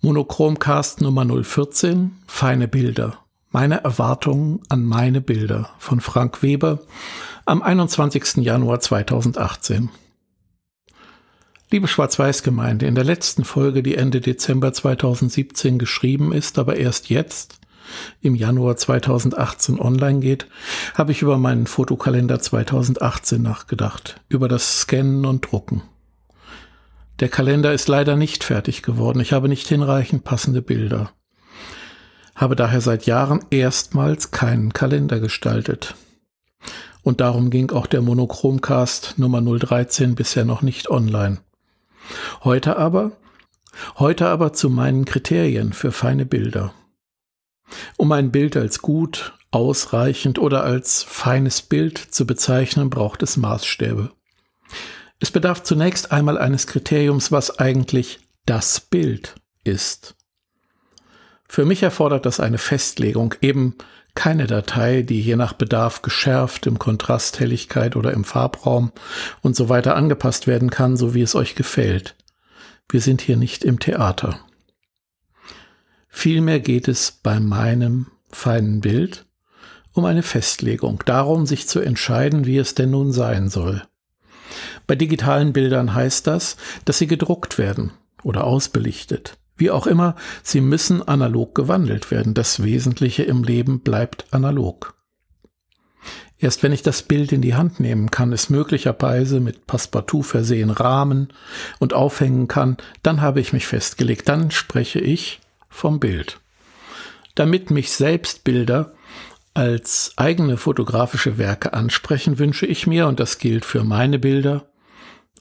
Monochromcast Nummer 014, Feine Bilder. Meine Erwartungen an meine Bilder von Frank Weber am 21. Januar 2018. Liebe Schwarz-Weiß-Gemeinde, in der letzten Folge, die Ende Dezember 2017 geschrieben ist, aber erst jetzt, im Januar 2018 online geht, habe ich über meinen Fotokalender 2018 nachgedacht, über das Scannen und Drucken. Der Kalender ist leider nicht fertig geworden. Ich habe nicht hinreichend passende Bilder. Habe daher seit Jahren erstmals keinen Kalender gestaltet. Und darum ging auch der Monochromcast Nummer 013 bisher noch nicht online. Heute aber, heute aber zu meinen Kriterien für feine Bilder. Um ein Bild als gut, ausreichend oder als feines Bild zu bezeichnen, braucht es Maßstäbe. Es bedarf zunächst einmal eines Kriteriums, was eigentlich das Bild ist. Für mich erfordert das eine Festlegung, eben keine Datei, die je nach Bedarf geschärft im Kontrast, Helligkeit oder im Farbraum und so weiter angepasst werden kann, so wie es euch gefällt. Wir sind hier nicht im Theater. Vielmehr geht es bei meinem feinen Bild um eine Festlegung, darum sich zu entscheiden, wie es denn nun sein soll. Bei digitalen Bildern heißt das, dass sie gedruckt werden oder ausbelichtet. Wie auch immer, sie müssen analog gewandelt werden. Das Wesentliche im Leben bleibt analog. Erst wenn ich das Bild in die Hand nehmen kann, es möglicherweise mit Passepartout versehen rahmen und aufhängen kann, dann habe ich mich festgelegt, dann spreche ich vom Bild. Damit mich selbst Bilder als eigene fotografische Werke ansprechen, wünsche ich mir, und das gilt für meine Bilder,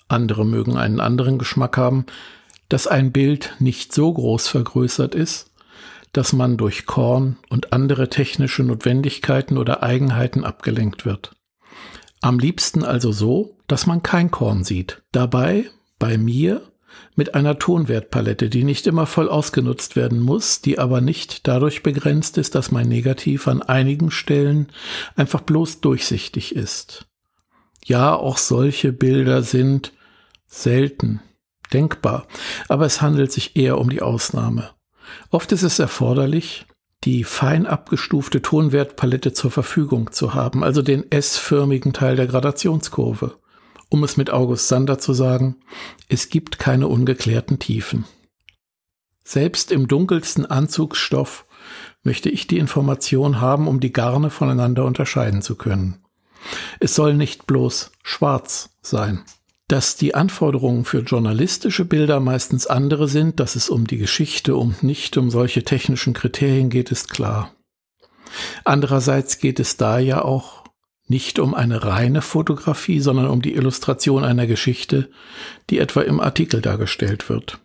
andere mögen einen anderen Geschmack haben, dass ein Bild nicht so groß vergrößert ist, dass man durch Korn und andere technische Notwendigkeiten oder Eigenheiten abgelenkt wird. Am liebsten also so, dass man kein Korn sieht. Dabei, bei mir, mit einer Tonwertpalette, die nicht immer voll ausgenutzt werden muss, die aber nicht dadurch begrenzt ist, dass mein Negativ an einigen Stellen einfach bloß durchsichtig ist. Ja, auch solche Bilder sind selten denkbar, aber es handelt sich eher um die Ausnahme. Oft ist es erforderlich, die fein abgestufte Tonwertpalette zur Verfügung zu haben, also den S-förmigen Teil der Gradationskurve. Um es mit August Sander zu sagen, es gibt keine ungeklärten Tiefen. Selbst im dunkelsten Anzugsstoff möchte ich die Information haben, um die Garne voneinander unterscheiden zu können. Es soll nicht bloß schwarz sein. Dass die Anforderungen für journalistische Bilder meistens andere sind, dass es um die Geschichte und nicht um solche technischen Kriterien geht, ist klar. Andererseits geht es da ja auch nicht um eine reine Fotografie, sondern um die Illustration einer Geschichte, die etwa im Artikel dargestellt wird.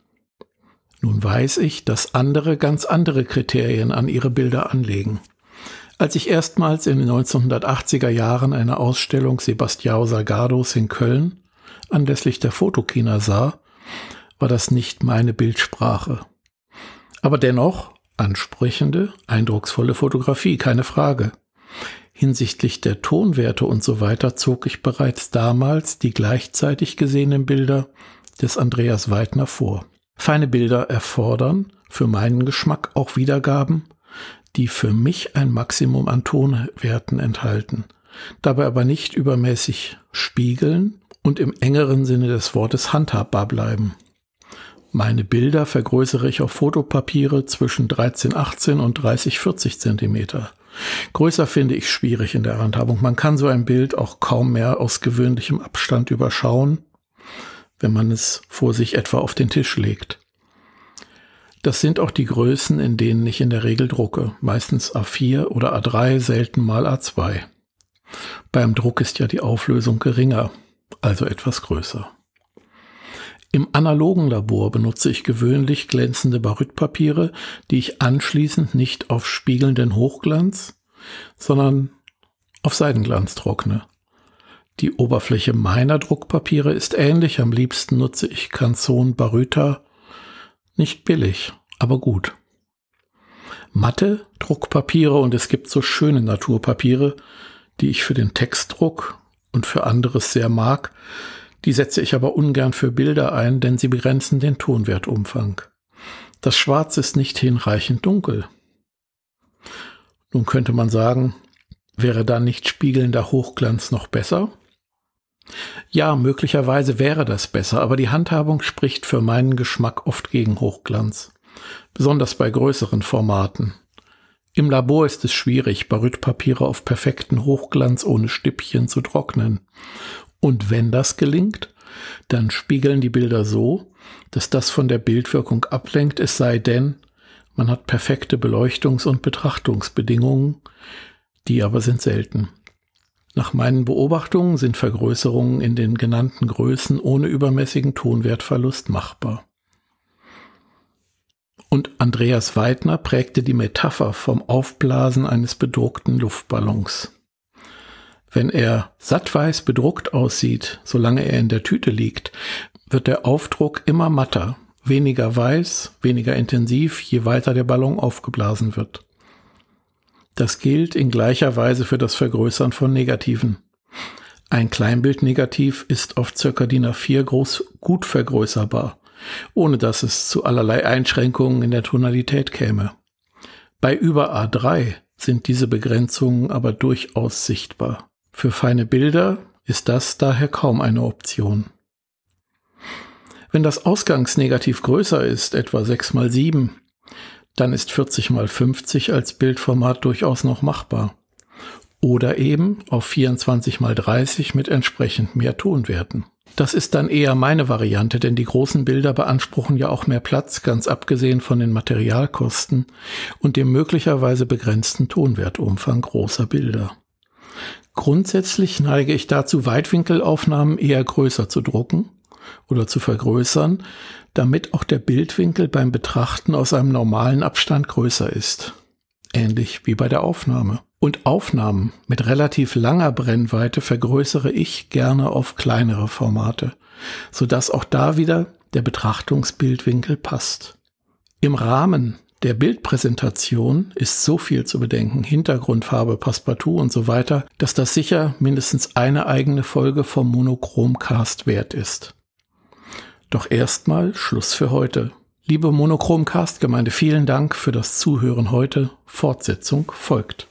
Nun weiß ich, dass andere ganz andere Kriterien an ihre Bilder anlegen. Als ich erstmals in den 1980er Jahren eine Ausstellung Sebastião Salgados in Köln anlässlich der Fotokina sah, war das nicht meine Bildsprache. Aber dennoch ansprechende, eindrucksvolle Fotografie, keine Frage. Hinsichtlich der Tonwerte und so weiter zog ich bereits damals die gleichzeitig gesehenen Bilder des Andreas Weidner vor. Feine Bilder erfordern für meinen Geschmack auch Wiedergaben, die für mich ein Maximum an Tonwerten enthalten, dabei aber nicht übermäßig spiegeln und im engeren Sinne des Wortes handhabbar bleiben. Meine Bilder vergrößere ich auf Fotopapiere zwischen 13,18 und 30,40 Zentimeter. Größer finde ich schwierig in der Handhabung. Man kann so ein Bild auch kaum mehr aus gewöhnlichem Abstand überschauen, wenn man es vor sich etwa auf den Tisch legt. Das sind auch die Größen, in denen ich in der Regel drucke, meistens A4 oder A3, selten mal A2. Beim Druck ist ja die Auflösung geringer, also etwas größer. Im analogen Labor benutze ich gewöhnlich glänzende Barytpapiere, die ich anschließend nicht auf spiegelnden Hochglanz, sondern auf Seidenglanz trockne. Die Oberfläche meiner Druckpapiere ist ähnlich. Am liebsten nutze ich Canson Baryta. Nicht billig, aber gut. Matte Druckpapiere und es gibt so schöne Naturpapiere, die ich für den Textdruck und für anderes sehr mag, die setze ich aber ungern für Bilder ein, denn sie begrenzen den Tonwertumfang. Das Schwarz ist nicht hinreichend dunkel. Nun könnte man sagen, wäre dann nicht spiegelnder Hochglanz noch besser? Ja, möglicherweise wäre das besser, aber die Handhabung spricht für meinen Geschmack oft gegen Hochglanz, besonders bei größeren Formaten. Im Labor ist es schwierig, Barytpapiere auf perfekten Hochglanz ohne Stippchen zu trocknen. Und wenn das gelingt, dann spiegeln die Bilder so, dass das von der Bildwirkung ablenkt, es sei denn, man hat perfekte Beleuchtungs- und Betrachtungsbedingungen, die aber sind selten. Nach meinen Beobachtungen sind Vergrößerungen in den genannten Größen ohne übermäßigen Tonwertverlust machbar. Und Andreas Weidner prägte die Metapher vom Aufblasen eines bedruckten Luftballons. Wenn er sattweiß bedruckt aussieht, solange er in der Tüte liegt, wird der Aufdruck immer matter, weniger weiß, weniger intensiv, je weiter der Ballon aufgeblasen wird. Das gilt in gleicher Weise für das Vergrößern von Negativen. Ein Kleinbildnegativ ist auf ca. DIN A4 groß gut vergrößerbar, ohne dass es zu allerlei Einschränkungen in der Tonalität käme. Bei über A3 sind diese Begrenzungen aber durchaus sichtbar. Für feine Bilder ist das daher kaum eine Option. Wenn das Ausgangsnegativ größer ist, etwa 6 mal 7, dann ist 40 mal 50 als Bildformat durchaus noch machbar. Oder eben auf 24 mal 30 mit entsprechend mehr Tonwerten. Das ist dann eher meine Variante, denn die großen Bilder beanspruchen ja auch mehr Platz, ganz abgesehen von den Materialkosten und dem möglicherweise begrenzten Tonwertumfang großer Bilder. Grundsätzlich neige ich dazu, Weitwinkelaufnahmen eher größer zu drucken oder zu vergrößern, damit auch der Bildwinkel beim Betrachten aus einem normalen Abstand größer ist. Ähnlich wie bei der Aufnahme. Und Aufnahmen mit relativ langer Brennweite vergrößere ich gerne auf kleinere Formate, sodass auch da wieder der Betrachtungsbildwinkel passt. Im Rahmen der Bildpräsentation ist so viel zu bedenken, Hintergrundfarbe, Passepartout und so weiter, dass das sicher mindestens eine eigene Folge vom Monochromcast wert ist. Doch erstmal Schluss für heute. Liebe Monochromcast-Gemeinde, vielen Dank für das Zuhören heute. Fortsetzung folgt.